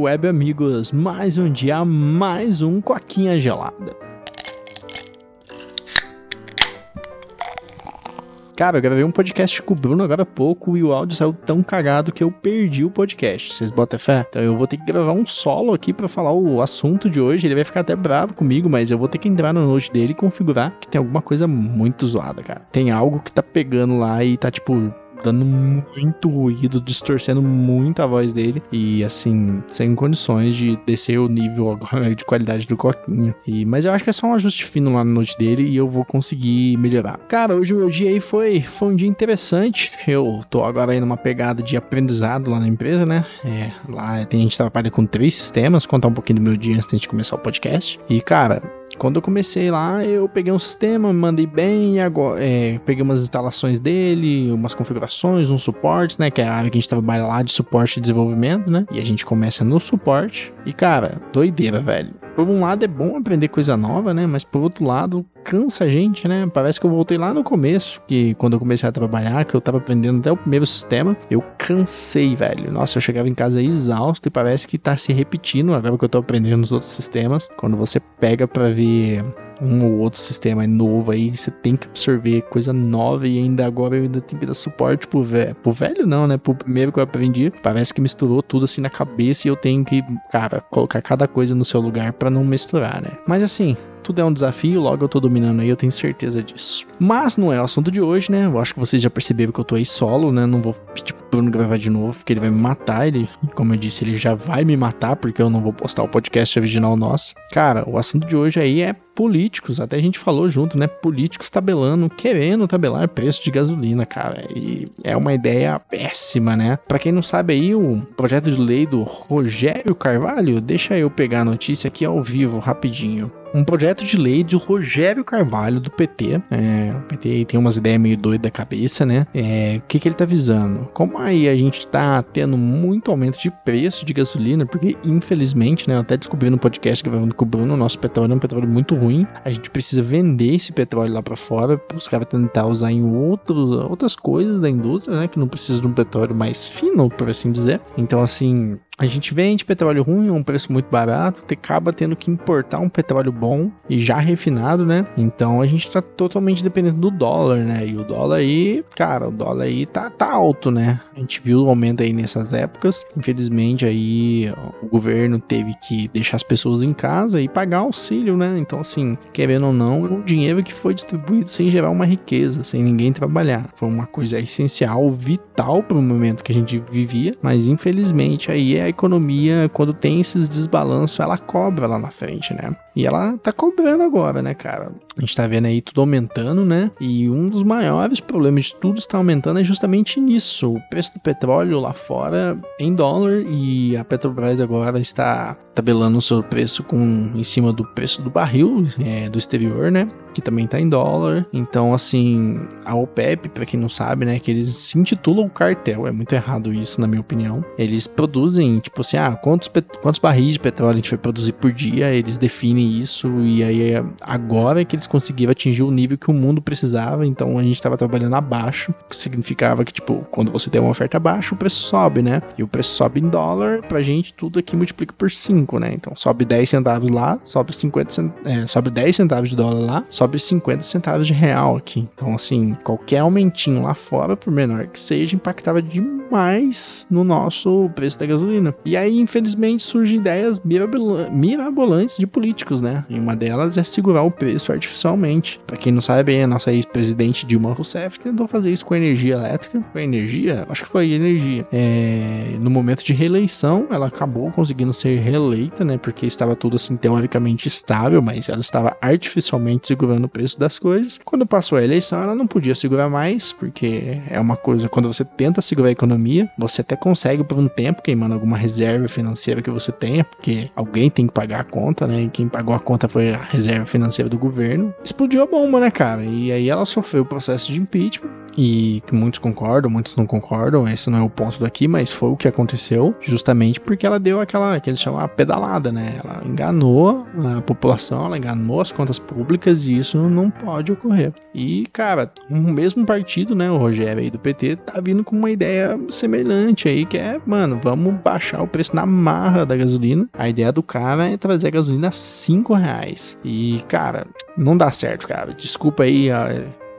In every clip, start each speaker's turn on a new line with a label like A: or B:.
A: web amigos, mais um dia, mais um coquinha gelada. Cara, eu gravei um podcast com o Bruno agora há pouco e o áudio saiu tão cagado que eu perdi o podcast. Vocês botam fé? Então eu vou ter que gravar um solo aqui para falar o assunto de hoje. Ele vai ficar até bravo comigo, mas eu vou ter que entrar no note dele e configurar que tem alguma coisa muito zoada, cara. Tem algo que tá pegando lá e tá tipo dando muito ruído, distorcendo muito a voz dele e assim, sem condições de descer o nível agora de qualidade do Coquinha. E, mas eu acho que é só um ajuste fino lá no note dele e eu vou conseguir melhorar. Cara, hoje o meu dia aí foi, foi um dia interessante. Eu tô agora aí numa pegada de aprendizado lá na empresa, né? É, lá a gente trabalha com três sistemas, contar um pouquinho do meu dia antes de começar o podcast. E, cara, quando eu comecei lá, eu peguei um sistema, mandei bem, agora é, peguei umas instalações dele, umas configurações, uns suportes, né? Que é a área que a gente trabalha lá de suporte e desenvolvimento, né? E a gente começa no suporte. E, cara, doideira, velho. Por um lado é bom aprender coisa nova, né? Mas por outro lado, cansa a gente, né? Parece que eu voltei lá no começo, que quando eu comecei a trabalhar, que eu tava aprendendo até o primeiro sistema, eu cansei, velho. Nossa, eu chegava em casa exausto e parece que tá se repetindo agora que eu tô aprendendo nos outros sistemas. Quando você pega para ver um ou outro sistema novo aí, você tem que absorver coisa nova e ainda agora eu ainda tenho que dar suporte pro velho. Pro velho não, né? Pro primeiro que eu aprendi. Parece que misturou tudo assim na cabeça e eu tenho que, cara, colocar cada coisa no seu lugar para não misturar, né? Mas assim, tudo é um desafio, logo eu tô dominando aí, eu tenho certeza disso. Mas não é o assunto de hoje, né? Eu acho que vocês já perceberam que eu tô aí solo, né? Não vou pedir pro Bruno gravar de novo, porque ele vai me matar. Ele, como eu disse, ele já vai me matar, porque eu não vou postar o podcast original nosso. Cara, o assunto de hoje aí é políticos, até a gente falou junto, né? Políticos tabelando, querendo tabelar preço de gasolina, cara. E é uma ideia péssima, né? Para quem não sabe aí, o projeto de lei do Rogério Carvalho, deixa eu pegar a notícia aqui ao vivo rapidinho um projeto de lei de Rogério Carvalho, do PT. É, o PT tem umas ideias meio doidas da cabeça, né? É, o que, que ele tá visando? Como aí a gente tá tendo muito aumento de preço de gasolina, porque infelizmente, né? Eu até descobri no podcast gravando com o Bruno, o nosso petróleo é um petróleo muito ruim. A gente precisa vender esse petróleo lá para fora, os caras tentar usar em outro, outras coisas da indústria, né? Que não precisa de um petróleo mais fino, por assim dizer. Então, assim, a gente vende petróleo ruim a um preço muito barato, acaba tendo que importar um petróleo bom e já refinado, né? Então a gente tá totalmente dependendo do dólar, né? E o dólar aí, cara, o dólar aí tá, tá alto, né? A gente viu o aumento aí nessas épocas. Infelizmente aí o governo teve que deixar as pessoas em casa e pagar auxílio, né? Então assim, querendo ou não, é um dinheiro que foi distribuído sem gerar uma riqueza, sem ninguém trabalhar. Foi uma coisa essencial, vital para o momento que a gente vivia, mas infelizmente aí é economia, quando tem esses desbalanços, ela cobra lá na frente, né? E ela tá cobrando agora, né, cara? A gente tá vendo aí tudo aumentando, né? E um dos maiores problemas de tudo está aumentando é justamente nisso. O preço do petróleo lá fora em dólar e a Petrobras agora está tabelando o seu preço com em cima do preço do barril é, do exterior, né? Que também tá em dólar. Então, assim, a OPEP, para quem não sabe, né, que eles se intitulam cartel, é muito errado isso, na minha opinião. Eles produzem, tipo assim, ah, quantos, quantos barris de petróleo a gente vai produzir por dia? Eles definem isso e aí agora é que eles conseguiram atingir o nível que o mundo precisava, então a gente estava trabalhando abaixo, que significava que, tipo, quando você tem uma oferta baixa, o preço sobe, né? E o preço sobe em dólar, pra gente tudo aqui multiplica por 5, né? Então sobe 10 centavos lá, sobe 50 cent... é, sobe 10 centavos de dólar lá, sobe 50 centavos de real aqui. Então, assim, qualquer aumentinho lá fora, por menor que seja, impactava demais no nosso preço da gasolina. E aí, infelizmente, surgem ideias mirabolantes de políticos, né? E uma delas é segurar o preço artificialmente. Para quem não sabe, a nossa ex-presidente Dilma Rousseff tentou fazer isso com energia elétrica. Com energia? Acho que foi energia. É... No momento de reeleição, ela acabou conseguindo ser reeleita, né? Porque estava tudo assim teoricamente estável, mas ela estava artificialmente segurando o preço das coisas. Quando passou a eleição, ela não podia segurar mais, porque é uma coisa, quando você tenta segurar a economia, você até consegue por um tempo queimando alguma reserva financeira que você tenha, porque alguém tem que pagar a conta, né? E quem pagou a conta foi a reserva financeira do governo. Explodiu a bomba, né, cara? E aí ela sofreu o processo de impeachment e que muitos concordam, muitos não concordam, esse não é o ponto daqui, mas foi o que aconteceu, justamente porque ela deu aquela, que eles chamam a pedalada, né? Ela enganou a população, ela enganou as contas públicas e isso não pode ocorrer. E, cara, o mesmo partido, né, o Rogério aí do PT, tá vindo com uma ideia semelhante aí, que é, mano, vamos baixar o preço na marra da gasolina. A ideia do cara é trazer a gasolina a 5 reais. E, cara, não dá certo, cara. Desculpa aí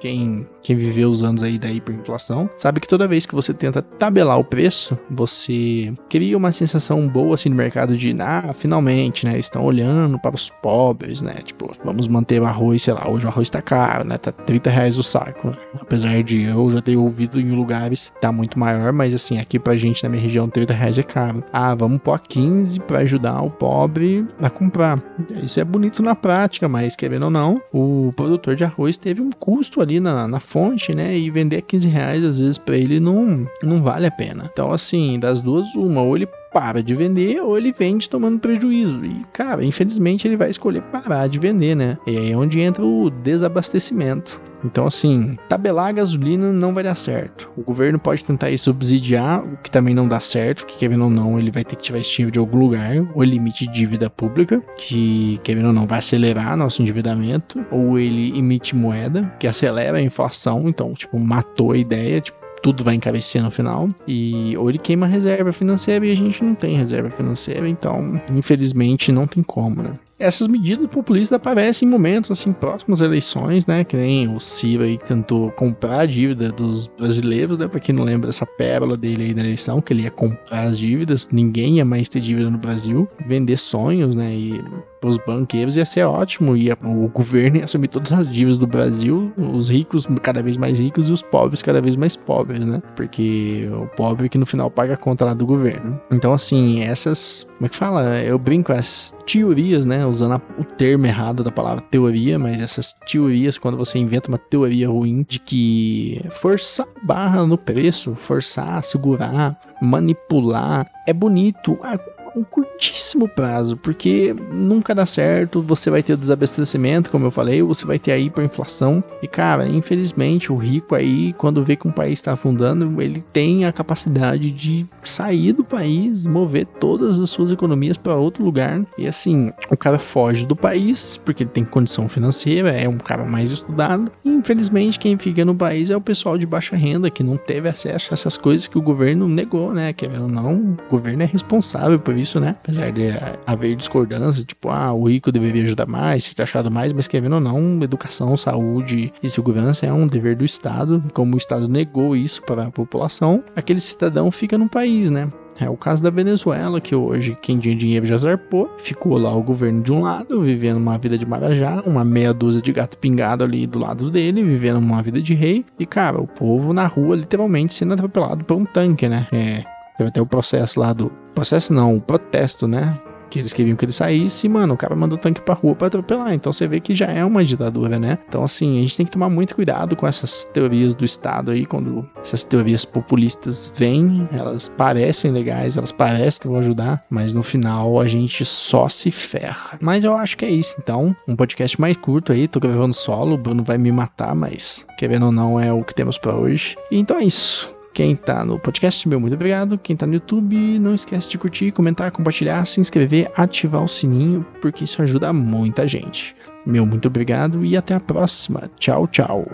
A: quem, quem viveu os anos aí da hiperinflação, sabe que toda vez que você tenta tabelar o preço, você cria uma sensação boa assim no mercado de, ah, finalmente, né, estão olhando para os pobres, né, tipo, vamos manter o arroz, sei lá, hoje o arroz tá caro, né, tá 30 reais o saco, né? apesar de eu já ter ouvido em lugares tá muito maior, mas assim, aqui pra gente na minha região 30 reais é caro. Ah, vamos pôr 15 para ajudar o pobre a comprar. Isso é bonito na prática, mas querendo ou não, o produtor de arroz teve um custo ali ali na, na fonte, né? E vender 15 reais, às vezes, para ele não, não vale a pena. Então, assim, das duas, uma, ou ele para de vender ou ele vende tomando prejuízo. E, cara, infelizmente ele vai escolher parar de vender, né? E aí é onde entra o desabastecimento. Então, assim, tabelar a gasolina não vai dar certo. O governo pode tentar subsidiar, o que também não dá certo, que querendo ou não, ele vai ter que tirar esse de algum lugar, o limite de dívida pública, que querendo ou não vai acelerar nosso endividamento, ou ele emite moeda, que acelera a inflação, então, tipo, matou a ideia, tipo, tudo vai encarecer no final. E ou ele queima a reserva financeira e a gente não tem reserva financeira, então, infelizmente, não tem como, né? Essas medidas populistas aparecem em momentos assim próximos às eleições, né? Que nem o Ciro aí tentou comprar a dívida dos brasileiros, né? Pra quem não lembra essa pérola dele aí da eleição, que ele ia comprar as dívidas, ninguém ia mais ter dívida no Brasil, vender sonhos, né? E os banqueiros ia ser ótimo, ia, o governo ia assumir todas as dívidas do Brasil, os ricos cada vez mais ricos e os pobres cada vez mais pobres, né? Porque o pobre que no final paga a conta lá do governo. Então, assim, essas. Como é que fala? Eu brinco, essas teorias, né? Usando a, o termo errado da palavra teoria, mas essas teorias, quando você inventa uma teoria ruim de que forçar barra no preço, forçar, segurar, manipular, é bonito. Ah, um curtíssimo prazo, porque nunca dá certo, você vai ter o desabastecimento, como eu falei, você vai ter a hiperinflação. E cara, infelizmente, o rico aí, quando vê que um país está afundando, ele tem a capacidade de sair do país, mover todas as suas economias para outro lugar. E assim, o cara foge do país porque ele tem condição financeira, é um cara mais estudado. E infelizmente, quem fica no país é o pessoal de baixa renda que não teve acesso a essas coisas que o governo negou, né? Querendo ou não, o governo é responsável por isso, né? Apesar de haver discordância, tipo, ah, o rico deveria ajudar mais, ser taxado mais, mas querendo ou não, educação, saúde e segurança é um dever do Estado. Como o Estado negou isso para a população, aquele cidadão fica no país, né? É o caso da Venezuela, que hoje quem tinha dinheiro já zarpou, ficou lá o governo de um lado, vivendo uma vida de marajá, uma meia dúzia de gato pingado ali do lado dele, vivendo uma vida de rei, e cara, o povo na rua literalmente sendo atropelado por um tanque, né? É, Teve até o processo lá do. Processo não, o protesto, né? Que eles queriam que ele saísse, mano, o cara mandou tanque pra rua pra atropelar. Então você vê que já é uma ditadura, né? Então, assim, a gente tem que tomar muito cuidado com essas teorias do Estado aí, quando essas teorias populistas vêm, elas parecem legais, elas parecem que vão ajudar, mas no final a gente só se ferra. Mas eu acho que é isso, então. Um podcast mais curto aí, tô gravando solo, o Bruno vai me matar, mas querendo ou não é o que temos para hoje. Então é isso. Quem tá no podcast, meu muito obrigado. Quem tá no YouTube, não esquece de curtir, comentar, compartilhar, se inscrever, ativar o sininho, porque isso ajuda muita gente. Meu muito obrigado e até a próxima. Tchau, tchau.